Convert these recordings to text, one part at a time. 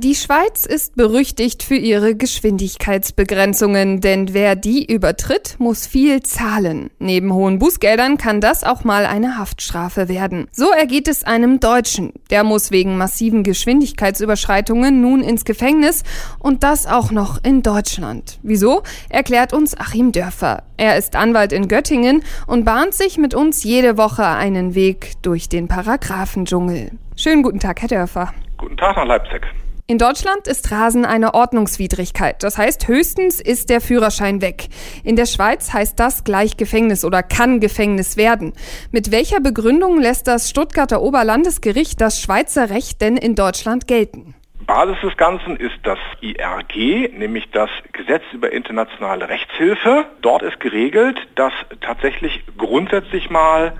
Die Schweiz ist berüchtigt für ihre Geschwindigkeitsbegrenzungen, denn wer die übertritt, muss viel zahlen. Neben hohen Bußgeldern kann das auch mal eine Haftstrafe werden. So ergeht es einem Deutschen. Der muss wegen massiven Geschwindigkeitsüberschreitungen nun ins Gefängnis und das auch noch in Deutschland. Wieso? Erklärt uns Achim Dörfer. Er ist Anwalt in Göttingen und bahnt sich mit uns jede Woche einen Weg durch den Paragraphendschungel. Schönen guten Tag, Herr Dörfer. Guten Tag nach Leipzig. In Deutschland ist Rasen eine Ordnungswidrigkeit. Das heißt, höchstens ist der Führerschein weg. In der Schweiz heißt das gleich Gefängnis oder kann Gefängnis werden. Mit welcher Begründung lässt das Stuttgarter Oberlandesgericht das Schweizer Recht denn in Deutschland gelten? Basis des Ganzen ist das IRG, nämlich das Gesetz über internationale Rechtshilfe. Dort ist geregelt, dass tatsächlich grundsätzlich mal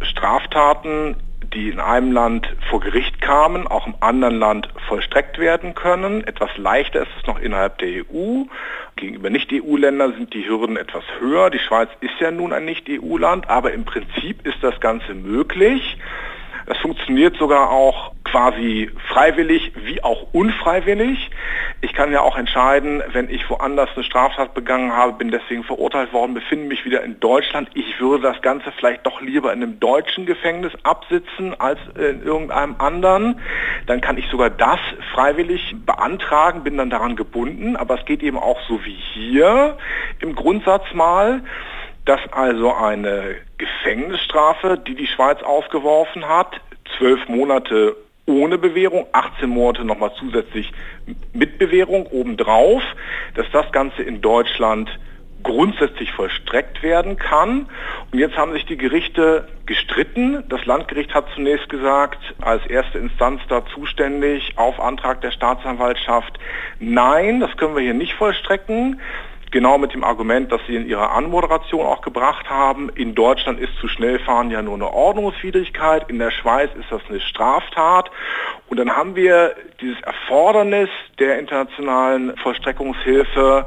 Straftaten die in einem Land vor Gericht kamen, auch im anderen Land vollstreckt werden können. Etwas leichter ist es noch innerhalb der EU. Gegenüber Nicht-EU-Ländern sind die Hürden etwas höher. Die Schweiz ist ja nun ein Nicht-EU-Land, aber im Prinzip ist das Ganze möglich. Das funktioniert sogar auch quasi freiwillig wie auch unfreiwillig. Ich kann ja auch entscheiden, wenn ich woanders eine Straftat begangen habe, bin deswegen verurteilt worden, befinde mich wieder in Deutschland. Ich würde das Ganze vielleicht doch lieber in einem deutschen Gefängnis absitzen als in irgendeinem anderen. Dann kann ich sogar das freiwillig beantragen, bin dann daran gebunden. Aber es geht eben auch so wie hier im Grundsatz mal dass also eine Gefängnisstrafe, die die Schweiz aufgeworfen hat, zwölf Monate ohne Bewährung, 18 Monate nochmal zusätzlich mit Bewährung obendrauf, dass das Ganze in Deutschland grundsätzlich vollstreckt werden kann. Und jetzt haben sich die Gerichte gestritten. Das Landgericht hat zunächst gesagt, als erste Instanz da zuständig, auf Antrag der Staatsanwaltschaft, nein, das können wir hier nicht vollstrecken genau mit dem Argument, das Sie in Ihrer Anmoderation auch gebracht haben. In Deutschland ist zu schnell fahren ja nur eine Ordnungswidrigkeit, in der Schweiz ist das eine Straftat. Und dann haben wir dieses Erfordernis der internationalen Vollstreckungshilfe,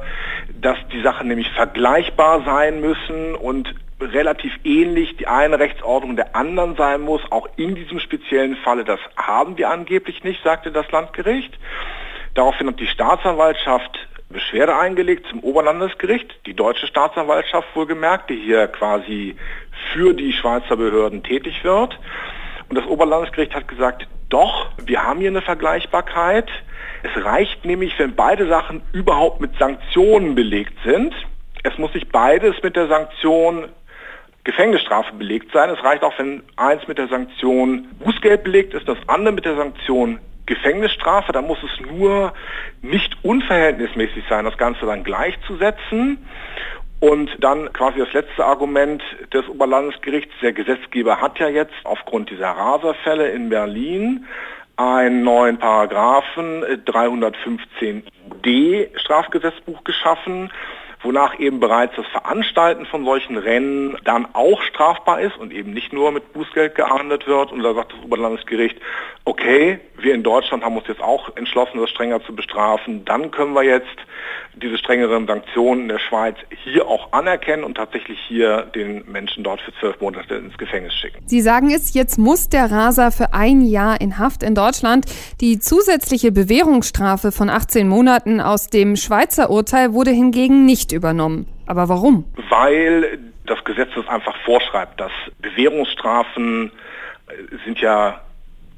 dass die Sachen nämlich vergleichbar sein müssen und relativ ähnlich die eine Rechtsordnung der anderen sein muss, auch in diesem speziellen Falle. Das haben wir angeblich nicht, sagte das Landgericht. Daraufhin hat die Staatsanwaltschaft Beschwerde eingelegt zum Oberlandesgericht, die deutsche Staatsanwaltschaft wohlgemerkt, die hier quasi für die Schweizer Behörden tätig wird. Und das Oberlandesgericht hat gesagt, doch, wir haben hier eine Vergleichbarkeit. Es reicht nämlich, wenn beide Sachen überhaupt mit Sanktionen belegt sind. Es muss nicht beides mit der Sanktion Gefängnisstrafe belegt sein. Es reicht auch, wenn eins mit der Sanktion Bußgeld belegt ist, das andere mit der Sanktion Gefängnisstrafe, da muss es nur nicht unverhältnismäßig sein, das Ganze dann gleichzusetzen. Und dann quasi das letzte Argument des Oberlandesgerichts, der Gesetzgeber hat ja jetzt aufgrund dieser Raserfälle in Berlin einen neuen Paragraphen 315d Strafgesetzbuch geschaffen, wonach eben bereits das Veranstalten von solchen Rennen dann auch strafbar ist und eben nicht nur mit Bußgeld geahndet wird. Und da sagt das Oberlandesgericht, okay, wir in Deutschland haben uns jetzt auch entschlossen, das strenger zu bestrafen. Dann können wir jetzt diese strengeren Sanktionen in der Schweiz hier auch anerkennen und tatsächlich hier den Menschen dort für zwölf Monate ins Gefängnis schicken. Sie sagen es, jetzt muss der Raser für ein Jahr in Haft in Deutschland. Die zusätzliche Bewährungsstrafe von 18 Monaten aus dem Schweizer Urteil wurde hingegen nicht übernommen. Aber warum? Weil das Gesetz das einfach vorschreibt, dass Bewährungsstrafen sind ja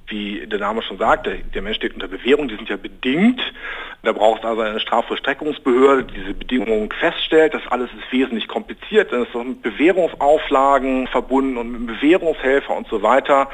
wie der Name schon sagte, der Mensch steht unter Bewährung, die sind ja bedingt. Da braucht es also eine Strafvollstreckungsbehörde, die diese Bedingungen feststellt. Das alles ist wesentlich kompliziert, dann ist es mit Bewährungsauflagen verbunden und mit Bewährungshelfer und so weiter.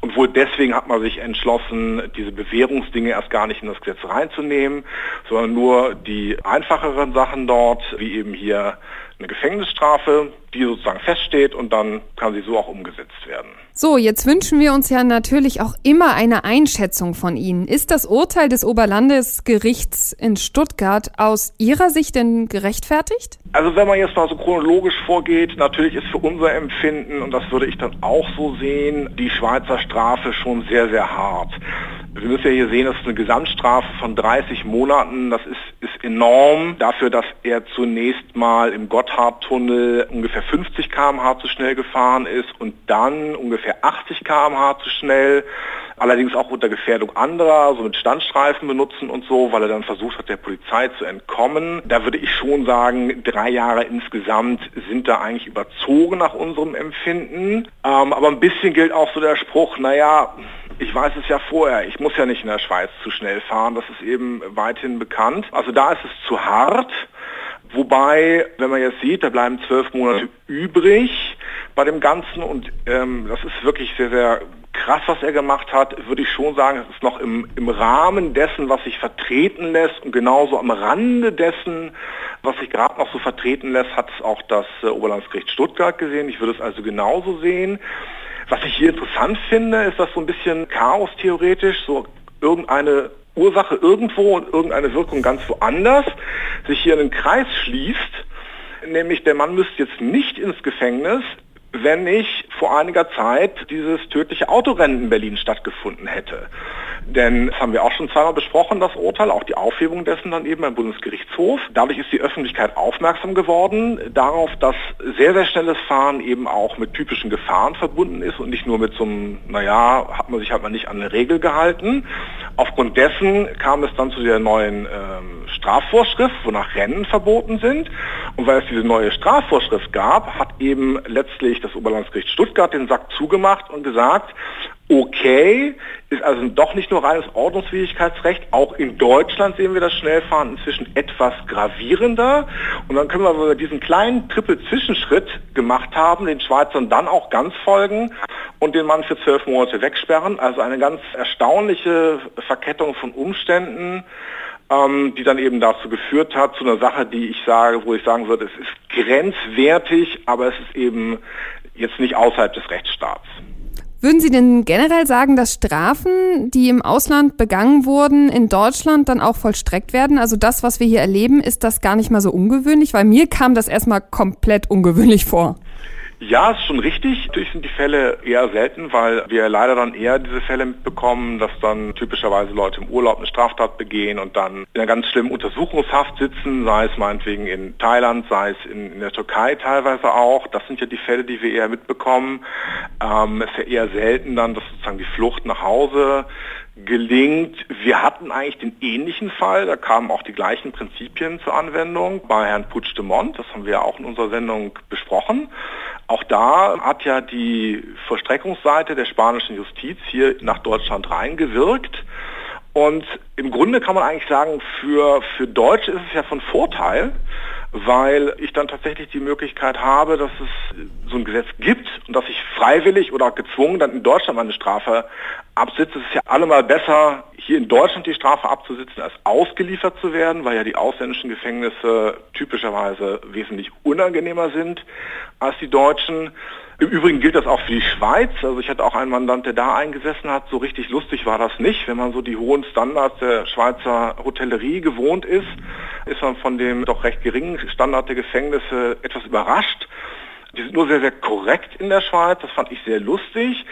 Und wohl deswegen hat man sich entschlossen, diese Bewährungsdinge erst gar nicht in das Gesetz reinzunehmen, sondern nur die einfacheren Sachen dort, wie eben hier eine Gefängnisstrafe, die sozusagen feststeht und dann kann sie so auch umgesetzt werden. So, jetzt wünschen wir uns ja natürlich auch immer eine Einschätzung von Ihnen. Ist das Urteil des Oberlandesgerichts in Stuttgart aus Ihrer Sicht denn gerechtfertigt? Also wenn man jetzt mal so chronologisch vorgeht, natürlich ist für unser Empfinden, und das würde ich dann auch so sehen, die Schweizer Strafe schon sehr, sehr hart. Wir müssen ja hier sehen, das ist eine Gesamtstrafe von 30 Monaten. Das ist, ist enorm dafür, dass er zunächst mal im Gotthardtunnel ungefähr 50 km/h zu schnell gefahren ist und dann ungefähr 80 km/h zu schnell allerdings auch unter Gefährdung anderer, so mit Standstreifen benutzen und so, weil er dann versucht hat, der Polizei zu entkommen. Da würde ich schon sagen, drei Jahre insgesamt sind da eigentlich überzogen nach unserem Empfinden. Ähm, aber ein bisschen gilt auch so der Spruch, naja, ich weiß es ja vorher, ich muss ja nicht in der Schweiz zu schnell fahren, das ist eben weithin bekannt. Also da ist es zu hart. Wobei, wenn man jetzt sieht, da bleiben zwölf Monate übrig bei dem Ganzen und ähm, das ist wirklich sehr, sehr krass, was er gemacht hat, würde ich schon sagen, es ist noch im, im Rahmen dessen, was sich vertreten lässt und genauso am Rande dessen, was sich gerade noch so vertreten lässt, hat es auch das äh, Oberlandesgericht Stuttgart gesehen. Ich würde es also genauso sehen. Was ich hier interessant finde, ist, dass so ein bisschen Chaos theoretisch, so irgendeine Ursache irgendwo und irgendeine Wirkung ganz woanders sich hier in den Kreis schließt. Nämlich der Mann müsste jetzt nicht ins Gefängnis, wenn nicht vor einiger Zeit dieses tödliche Autorennen in Berlin stattgefunden hätte. Denn das haben wir auch schon zweimal besprochen, das Urteil, auch die Aufhebung dessen dann eben beim Bundesgerichtshof. Dadurch ist die Öffentlichkeit aufmerksam geworden darauf, dass sehr, sehr schnelles Fahren eben auch mit typischen Gefahren verbunden ist und nicht nur mit so einem, naja, hat man sich halt mal nicht an eine Regel gehalten. Aufgrund dessen kam es dann zu der neuen ähm, Strafvorschrift, wonach Rennen verboten sind. Und weil es diese neue Strafvorschrift gab, hat eben letztlich das Oberlandesgericht Stuttgart den Sack zugemacht und gesagt, okay, ist also doch nicht nur reines Ordnungswidrigkeitsrecht, auch in Deutschland sehen wir das Schnellfahren inzwischen etwas gravierender. Und dann können wir, wenn wir diesen kleinen Triple-Zwischenschritt gemacht haben, den Schweizern dann auch ganz folgen und den Mann für zwölf Monate wegsperren. Also eine ganz erstaunliche Verkettung von Umständen ähm, die dann eben dazu geführt hat, zu einer Sache, die ich sage, wo ich sagen würde, es ist grenzwertig, aber es ist eben jetzt nicht außerhalb des Rechtsstaats. Würden Sie denn generell sagen, dass Strafen, die im Ausland begangen wurden, in Deutschland dann auch vollstreckt werden? Also das, was wir hier erleben, ist das gar nicht mal so ungewöhnlich? Weil mir kam das erstmal komplett ungewöhnlich vor. Ja, ist schon richtig. Natürlich sind die Fälle eher selten, weil wir leider dann eher diese Fälle mitbekommen, dass dann typischerweise Leute im Urlaub eine Straftat begehen und dann in einer ganz schlimmen Untersuchungshaft sitzen, sei es meinetwegen in Thailand, sei es in, in der Türkei teilweise auch. Das sind ja die Fälle, die wir eher mitbekommen. Ähm, es ist ja eher selten dann, dass sozusagen die Flucht nach Hause gelingt. Wir hatten eigentlich den ähnlichen Fall, da kamen auch die gleichen Prinzipien zur Anwendung bei Herrn Puigdemont, das haben wir auch in unserer Sendung besprochen. Auch da hat ja die Vollstreckungsseite der spanischen Justiz hier nach Deutschland reingewirkt. Und im Grunde kann man eigentlich sagen, für, für Deutsche ist es ja von Vorteil, weil ich dann tatsächlich die Möglichkeit habe, dass es so ein Gesetz gibt und dass ich freiwillig oder gezwungen dann in Deutschland meine Strafe absitze. Es ist ja allemal besser, hier in Deutschland die Strafe abzusitzen, als ausgeliefert zu werden, weil ja die ausländischen Gefängnisse typischerweise wesentlich unangenehmer sind als die deutschen. Im Übrigen gilt das auch für die Schweiz. Also ich hatte auch einen Mandant, der da eingesessen hat. So richtig lustig war das nicht. Wenn man so die hohen Standards der Schweizer Hotellerie gewohnt ist, ist man von dem doch recht geringen Standard der Gefängnisse etwas überrascht. Die sind nur sehr, sehr korrekt in der Schweiz. Das fand ich sehr lustig.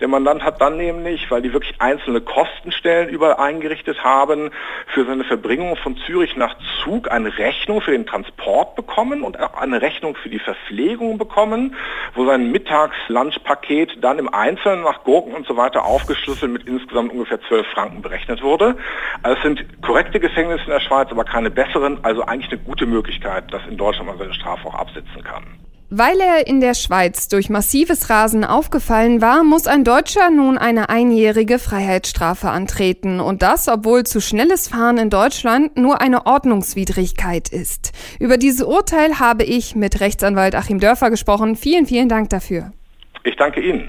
Der Mandant hat dann nämlich, weil die wirklich einzelne Kostenstellen überall eingerichtet haben, für seine Verbringung von Zürich nach Zug eine Rechnung für den Transport bekommen und auch eine Rechnung für die Verpflegung bekommen, wo sein Mittags-Lunchpaket dann im Einzelnen nach Gurken und so weiter aufgeschlüsselt mit insgesamt ungefähr 12 Franken berechnet wurde. Also es sind korrekte Gefängnisse in der Schweiz, aber keine besseren. Also eigentlich eine gute Möglichkeit, dass in Deutschland man seine Strafe auch absitzen kann. Weil er in der Schweiz durch massives Rasen aufgefallen war, muss ein Deutscher nun eine einjährige Freiheitsstrafe antreten. Und das, obwohl zu schnelles Fahren in Deutschland nur eine Ordnungswidrigkeit ist. Über dieses Urteil habe ich mit Rechtsanwalt Achim Dörfer gesprochen. Vielen, vielen Dank dafür. Ich danke Ihnen.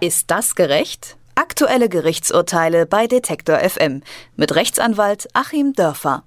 Ist das gerecht? Aktuelle Gerichtsurteile bei Detektor FM mit Rechtsanwalt Achim Dörfer.